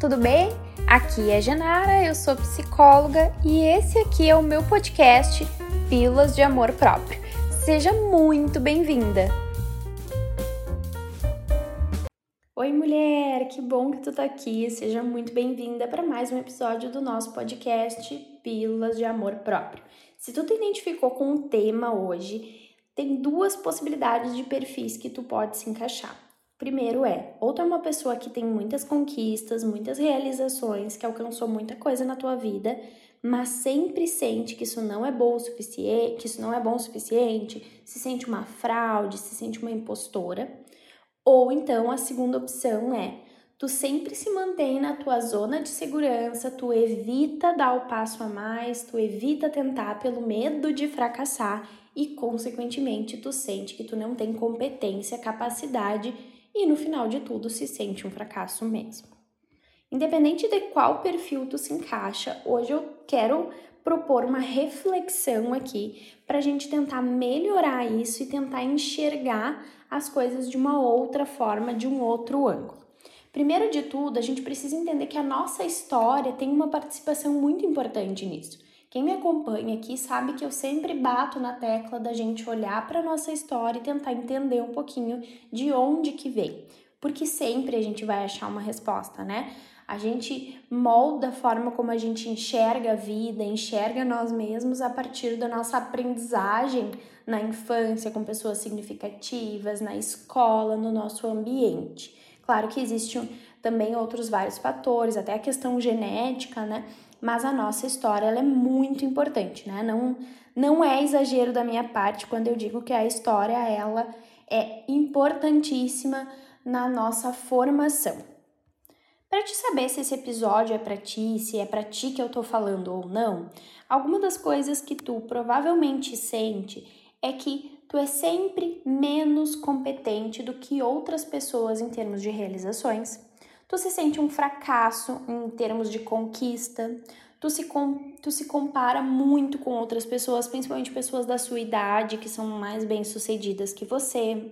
tudo bem? Aqui é Genara, eu sou psicóloga e esse aqui é o meu podcast Pílulas de Amor Próprio. Seja muito bem-vinda! Oi, mulher! Que bom que tu tá aqui. Seja muito bem-vinda para mais um episódio do nosso podcast Pílulas de Amor Próprio. Se tu te identificou com o tema hoje, tem duas possibilidades de perfis que tu pode se encaixar. Primeiro é, ou tu é uma pessoa que tem muitas conquistas, muitas realizações, que alcançou muita coisa na tua vida, mas sempre sente que isso não é bom o suficiente, que isso não é bom o suficiente, se sente uma fraude, se sente uma impostora. Ou então a segunda opção é, tu sempre se mantém na tua zona de segurança, tu evita dar o passo a mais, tu evita tentar pelo medo de fracassar e consequentemente tu sente que tu não tem competência, capacidade e no final de tudo se sente um fracasso mesmo. Independente de qual perfil tu se encaixa, hoje eu quero propor uma reflexão aqui para a gente tentar melhorar isso e tentar enxergar as coisas de uma outra forma, de um outro ângulo. Primeiro de tudo, a gente precisa entender que a nossa história tem uma participação muito importante nisso. Quem me acompanha aqui sabe que eu sempre bato na tecla da gente olhar para nossa história e tentar entender um pouquinho de onde que vem, porque sempre a gente vai achar uma resposta, né? A gente molda a forma como a gente enxerga a vida, enxerga nós mesmos a partir da nossa aprendizagem na infância com pessoas significativas, na escola, no nosso ambiente. Claro que existem também outros vários fatores, até a questão genética, né? Mas a nossa história ela é muito importante, né? Não, não é exagero da minha parte quando eu digo que a história ela é importantíssima na nossa formação. Para te saber se esse episódio é para ti, se é para ti que eu tô falando ou não, alguma das coisas que tu provavelmente sente é que tu é sempre menos competente do que outras pessoas em termos de realizações tu se sente um fracasso em termos de conquista, tu se, com, tu se compara muito com outras pessoas, principalmente pessoas da sua idade que são mais bem-sucedidas que você.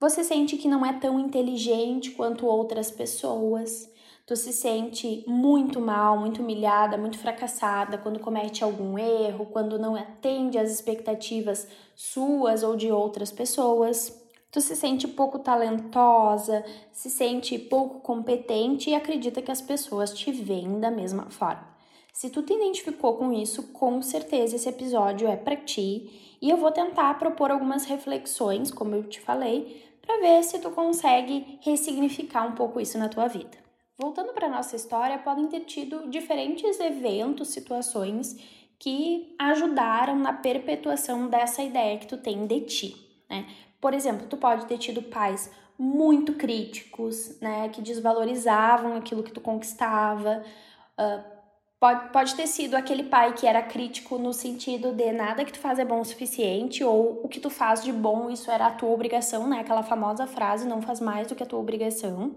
Você sente que não é tão inteligente quanto outras pessoas. Tu se sente muito mal, muito humilhada, muito fracassada quando comete algum erro, quando não atende às expectativas suas ou de outras pessoas. Tu se sente pouco talentosa, se sente pouco competente e acredita que as pessoas te veem da mesma forma. Se tu te identificou com isso, com certeza esse episódio é para ti e eu vou tentar propor algumas reflexões, como eu te falei, para ver se tu consegue ressignificar um pouco isso na tua vida. Voltando para nossa história, podem ter tido diferentes eventos, situações que ajudaram na perpetuação dessa ideia que tu tem de ti, né? Por exemplo, tu pode ter tido pais muito críticos, né, que desvalorizavam aquilo que tu conquistava. Uh, pode, pode ter sido aquele pai que era crítico no sentido de nada que tu faz é bom o suficiente, ou o que tu faz de bom, isso era a tua obrigação, né? Aquela famosa frase, não faz mais do que a tua obrigação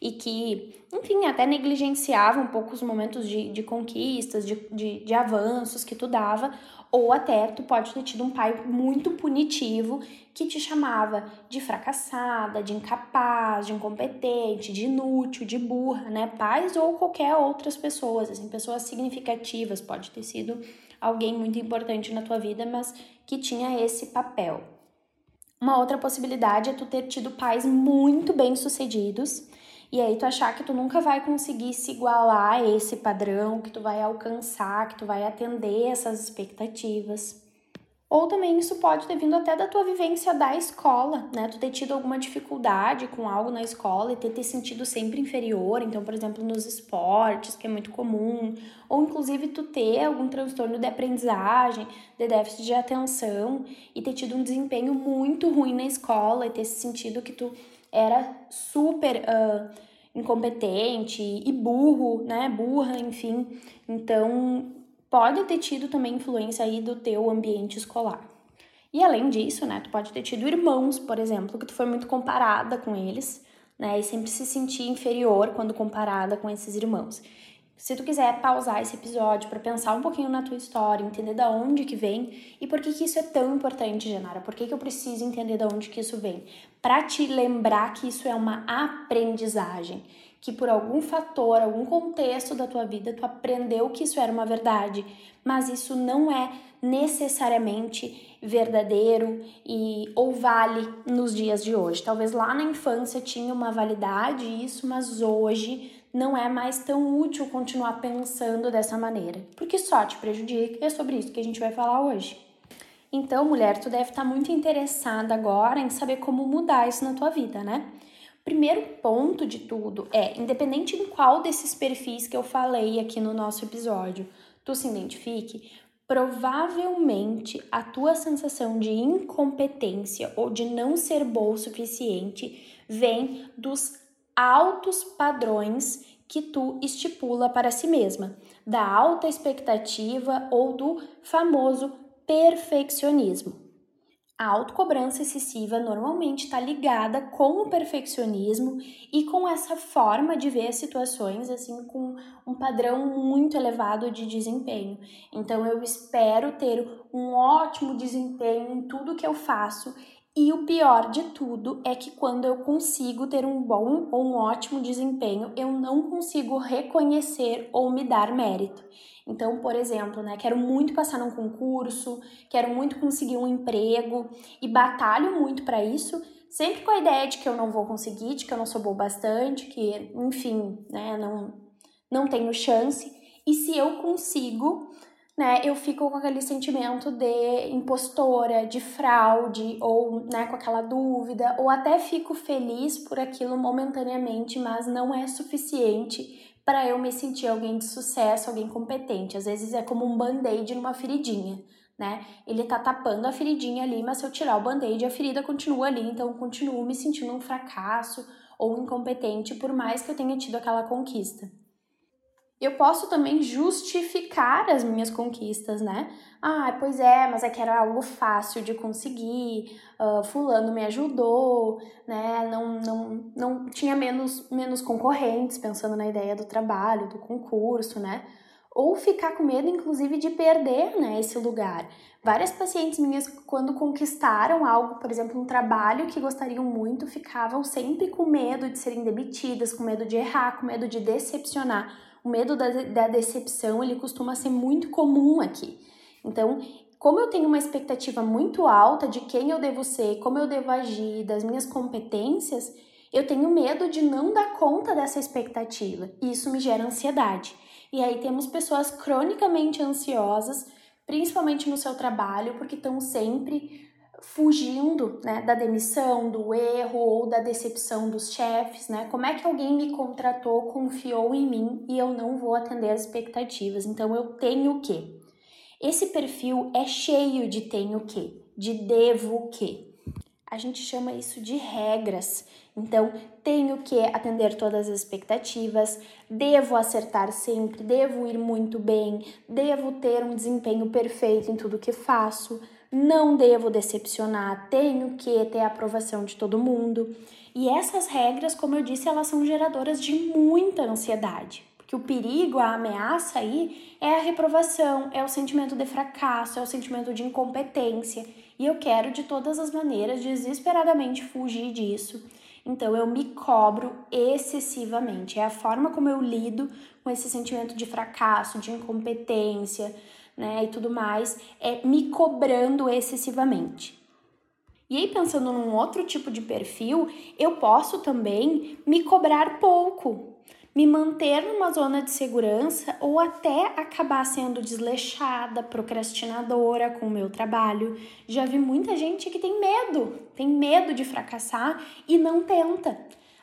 e que, enfim, até negligenciava um pouco os momentos de, de conquistas, de, de, de avanços que tu dava, ou até tu pode ter tido um pai muito punitivo que te chamava de fracassada, de incapaz, de incompetente, de inútil, de burra, né? Pais ou qualquer outras pessoas, assim, pessoas significativas, pode ter sido alguém muito importante na tua vida, mas que tinha esse papel. Uma outra possibilidade é tu ter tido pais muito bem-sucedidos e aí tu achar que tu nunca vai conseguir se igualar a esse padrão, que tu vai alcançar, que tu vai atender essas expectativas. Ou também isso pode ter vindo até da tua vivência da escola, né? Tu ter tido alguma dificuldade com algo na escola e ter te sentido sempre inferior, então, por exemplo, nos esportes, que é muito comum, ou inclusive tu ter algum transtorno de aprendizagem, de déficit de atenção e ter tido um desempenho muito ruim na escola e ter se sentido que tu era super uh, incompetente e burro, né? Burra, enfim. Então, pode ter tido também influência aí do teu ambiente escolar. E além disso, né, tu pode ter tido irmãos, por exemplo, que tu foi muito comparada com eles, né, e sempre se sentir inferior quando comparada com esses irmãos. Se tu quiser pausar esse episódio para pensar um pouquinho na tua história, entender da onde que vem e por que que isso é tão importante, Genara, por que que eu preciso entender da onde que isso vem? Para te lembrar que isso é uma aprendizagem, que por algum fator, algum contexto da tua vida, tu aprendeu que isso era uma verdade, mas isso não é necessariamente verdadeiro e ou vale nos dias de hoje. Talvez lá na infância tinha uma validade isso, mas hoje não é mais tão útil continuar pensando dessa maneira, porque só te prejudica e é sobre isso que a gente vai falar hoje. Então, mulher, tu deve estar muito interessada agora em saber como mudar isso na tua vida, né? Primeiro ponto de tudo é, independente em qual desses perfis que eu falei aqui no nosso episódio, tu se identifique, provavelmente a tua sensação de incompetência ou de não ser boa o suficiente vem dos altos padrões que tu estipula para si mesma, da alta expectativa ou do famoso perfeccionismo. A autocobrança excessiva normalmente está ligada com o perfeccionismo e com essa forma de ver as situações assim com um padrão muito elevado de desempenho. Então eu espero ter um ótimo desempenho em tudo que eu faço e o pior de tudo é que quando eu consigo ter um bom ou um ótimo desempenho, eu não consigo reconhecer ou me dar mérito. Então, por exemplo, né, quero muito passar num concurso, quero muito conseguir um emprego e batalho muito para isso, sempre com a ideia de que eu não vou conseguir, de que eu não sou boa bastante, que, enfim, né, não não tenho chance. E se eu consigo, né, eu fico com aquele sentimento de impostora, de fraude, ou né, com aquela dúvida, ou até fico feliz por aquilo momentaneamente, mas não é suficiente para eu me sentir alguém de sucesso, alguém competente. Às vezes é como um band-aid numa feridinha, né? Ele tá tapando a feridinha ali, mas se eu tirar o band-aid, a ferida continua ali, então eu continuo me sentindo um fracasso ou incompetente, por mais que eu tenha tido aquela conquista eu posso também justificar as minhas conquistas, né? Ah, pois é, mas é que era algo fácil de conseguir, uh, fulano me ajudou, né? Não, não, não tinha menos, menos concorrentes, pensando na ideia do trabalho, do concurso, né? Ou ficar com medo, inclusive, de perder né, esse lugar. Várias pacientes minhas, quando conquistaram algo, por exemplo, um trabalho que gostariam muito, ficavam sempre com medo de serem demitidas, com medo de errar, com medo de decepcionar o medo da, da decepção ele costuma ser muito comum aqui. Então, como eu tenho uma expectativa muito alta de quem eu devo ser, como eu devo agir, das minhas competências, eu tenho medo de não dar conta dessa expectativa. E isso me gera ansiedade. E aí temos pessoas cronicamente ansiosas, principalmente no seu trabalho, porque estão sempre fugindo né, da demissão, do erro ou da decepção dos chefes, né? Como é que alguém me contratou, confiou em mim e eu não vou atender as expectativas? Então eu tenho o quê? Esse perfil é cheio de tenho o quê? De devo o quê? A gente chama isso de regras. Então, tenho que atender todas as expectativas, devo acertar sempre, devo ir muito bem, devo ter um desempenho perfeito em tudo que faço não devo decepcionar, tenho que ter a aprovação de todo mundo. E essas regras, como eu disse, elas são geradoras de muita ansiedade. Porque o perigo, a ameaça aí é a reprovação, é o sentimento de fracasso, é o sentimento de incompetência. E eu quero de todas as maneiras, desesperadamente, fugir disso. Então eu me cobro excessivamente. É a forma como eu lido com esse sentimento de fracasso, de incompetência, né, e tudo mais, é me cobrando excessivamente. E aí, pensando num outro tipo de perfil, eu posso também me cobrar pouco, me manter numa zona de segurança ou até acabar sendo desleixada, procrastinadora com o meu trabalho. Já vi muita gente que tem medo, tem medo de fracassar e não tenta.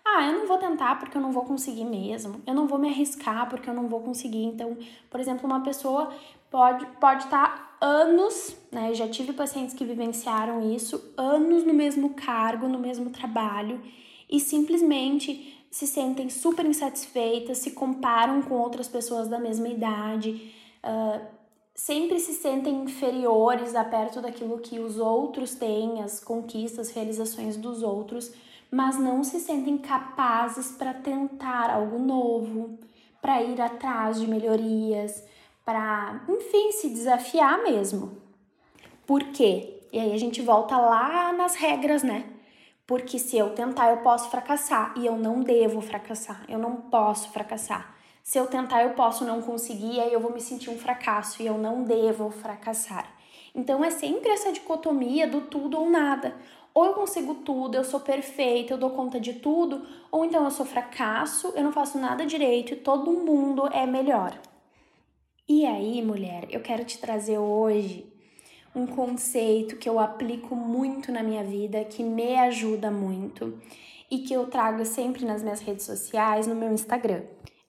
Ah, eu não vou tentar porque eu não vou conseguir mesmo. Eu não vou me arriscar porque eu não vou conseguir. Então, por exemplo, uma pessoa pode pode estar tá anos, né? Já tive pacientes que vivenciaram isso, anos no mesmo cargo, no mesmo trabalho e simplesmente se sentem super insatisfeitas, se comparam com outras pessoas da mesma idade, uh, sempre se sentem inferiores a perto daquilo que os outros têm, as conquistas, realizações dos outros, mas não se sentem capazes para tentar algo novo, para ir atrás de melhorias, para, enfim, se desafiar mesmo. Por quê? E aí a gente volta lá nas regras, né? Porque se eu tentar, eu posso fracassar e eu não devo fracassar. Eu não posso fracassar. Se eu tentar, eu posso não conseguir, e aí eu vou me sentir um fracasso e eu não devo fracassar. Então é sempre essa dicotomia do tudo ou nada. Ou eu consigo tudo, eu sou perfeita, eu dou conta de tudo, ou então eu sou fracasso, eu não faço nada direito e todo mundo é melhor. E aí, mulher, eu quero te trazer hoje um conceito que eu aplico muito na minha vida, que me ajuda muito e que eu trago sempre nas minhas redes sociais, no meu Instagram.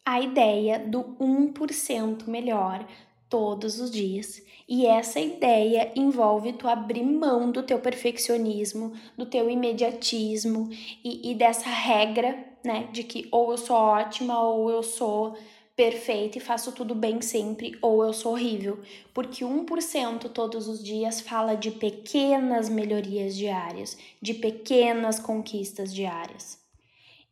A ideia do 1% melhor todos os dias. E essa ideia envolve tu abrir mão do teu perfeccionismo, do teu imediatismo e, e dessa regra, né, de que ou eu sou ótima ou eu sou perfeita e faço tudo bem sempre, ou eu sou horrível, porque 1% todos os dias fala de pequenas melhorias diárias, de pequenas conquistas diárias.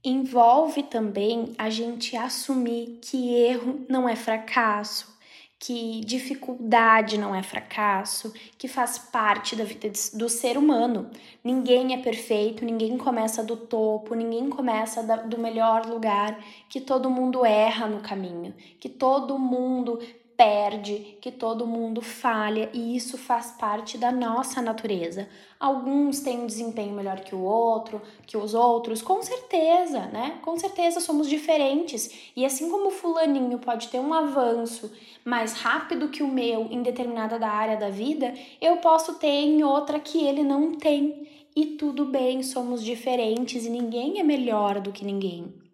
Envolve também a gente assumir que erro não é fracasso, que dificuldade não é fracasso, que faz parte da vida do ser humano. Ninguém é perfeito, ninguém começa do topo, ninguém começa do melhor lugar, que todo mundo erra no caminho, que todo mundo perde, que todo mundo falha e isso faz parte da nossa natureza. Alguns têm um desempenho melhor que o outro, que os outros, com certeza, né? Com certeza somos diferentes. E assim como o fulaninho pode ter um avanço mais rápido que o meu em determinada da área da vida, eu posso ter em outra que ele não tem. E tudo bem, somos diferentes e ninguém é melhor do que ninguém.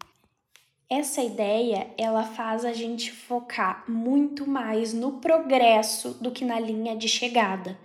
Essa ideia, ela faz a gente focar muito mais no progresso do que na linha de chegada.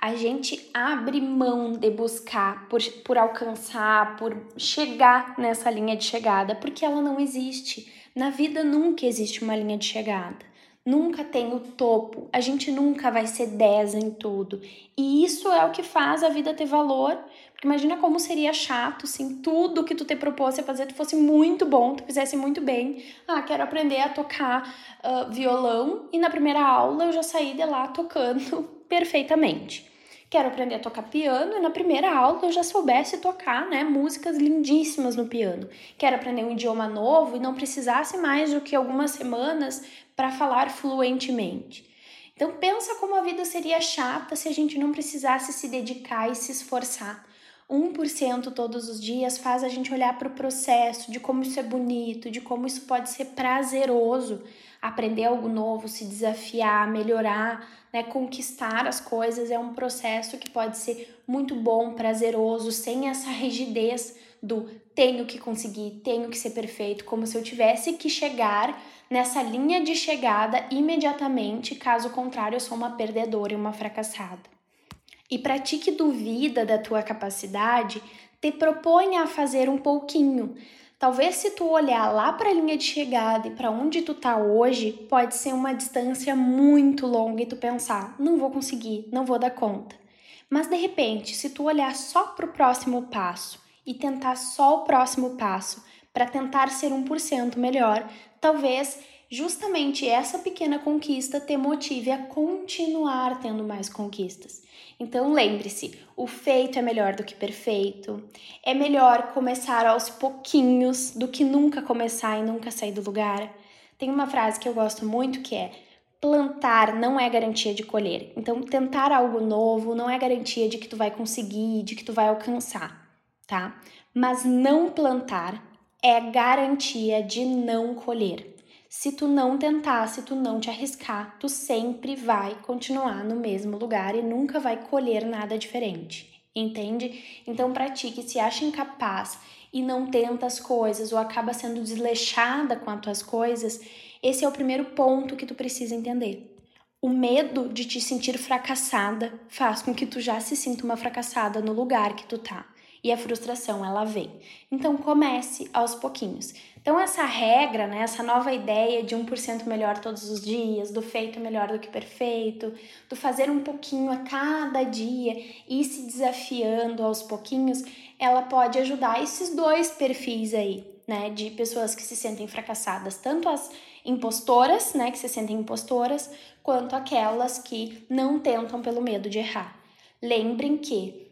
A gente abre mão de buscar por, por alcançar, por chegar nessa linha de chegada, porque ela não existe. Na vida nunca existe uma linha de chegada. Nunca tem o topo, a gente nunca vai ser 10 em tudo. E isso é o que faz a vida ter valor, Imagina como seria chato assim, tudo que tu te propôs a fazer tu fosse muito bom, tu fizesse muito bem. Ah, quero aprender a tocar uh, violão e na primeira aula eu já saí de lá tocando perfeitamente. Quero aprender a tocar piano e na primeira aula eu já soubesse tocar, né, músicas lindíssimas no piano. Quero aprender um idioma novo e não precisasse mais do que algumas semanas para falar fluentemente. Então pensa como a vida seria chata se a gente não precisasse se dedicar e se esforçar 1% todos os dias faz a gente olhar para o processo, de como isso é bonito, de como isso pode ser prazeroso, aprender algo novo, se desafiar, melhorar, né, conquistar as coisas é um processo que pode ser muito bom, prazeroso, sem essa rigidez do tenho que conseguir, tenho que ser perfeito, como se eu tivesse que chegar nessa linha de chegada imediatamente, caso contrário eu sou uma perdedora e uma fracassada e para ti que duvida da tua capacidade, te proponha a fazer um pouquinho. Talvez se tu olhar lá para a linha de chegada e para onde tu tá hoje, pode ser uma distância muito longa e tu pensar, não vou conseguir, não vou dar conta. Mas de repente, se tu olhar só para o próximo passo e tentar só o próximo passo para tentar ser 1% melhor, talvez justamente essa pequena conquista te motive a continuar tendo mais conquistas. Então lembre-se, o feito é melhor do que perfeito. É melhor começar aos pouquinhos do que nunca começar e nunca sair do lugar. Tem uma frase que eu gosto muito que é: plantar não é garantia de colher. Então, tentar algo novo não é garantia de que tu vai conseguir, de que tu vai alcançar, tá? Mas não plantar é garantia de não colher. Se tu não tentar, se tu não te arriscar, tu sempre vai continuar no mesmo lugar e nunca vai colher nada diferente. Entende? Então pratique, se acha incapaz e não tenta as coisas ou acaba sendo desleixada com as tuas coisas, esse é o primeiro ponto que tu precisa entender. O medo de te sentir fracassada faz com que tu já se sinta uma fracassada no lugar que tu tá e a frustração ela vem. Então comece aos pouquinhos. Então essa regra, né, essa nova ideia de 1% melhor todos os dias, do feito melhor do que perfeito, do fazer um pouquinho a cada dia e se desafiando aos pouquinhos, ela pode ajudar esses dois perfis aí, né, de pessoas que se sentem fracassadas, tanto as impostoras, né, que se sentem impostoras, quanto aquelas que não tentam pelo medo de errar. Lembrem que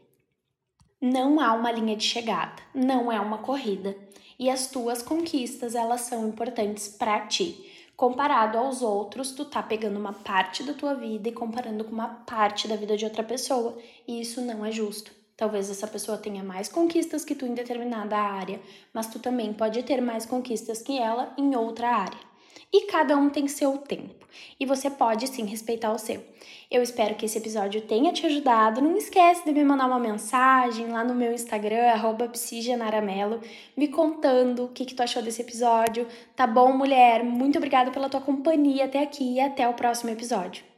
não há uma linha de chegada, não é uma corrida, e as tuas conquistas, elas são importantes para ti. Comparado aos outros, tu tá pegando uma parte da tua vida e comparando com uma parte da vida de outra pessoa, e isso não é justo. Talvez essa pessoa tenha mais conquistas que tu em determinada área, mas tu também pode ter mais conquistas que ela em outra área. E cada um tem seu tempo, e você pode sim respeitar o seu. Eu espero que esse episódio tenha te ajudado. Não esquece de me mandar uma mensagem lá no meu Instagram, arroba me contando o que, que tu achou desse episódio. Tá bom, mulher? Muito obrigada pela tua companhia até aqui e até o próximo episódio.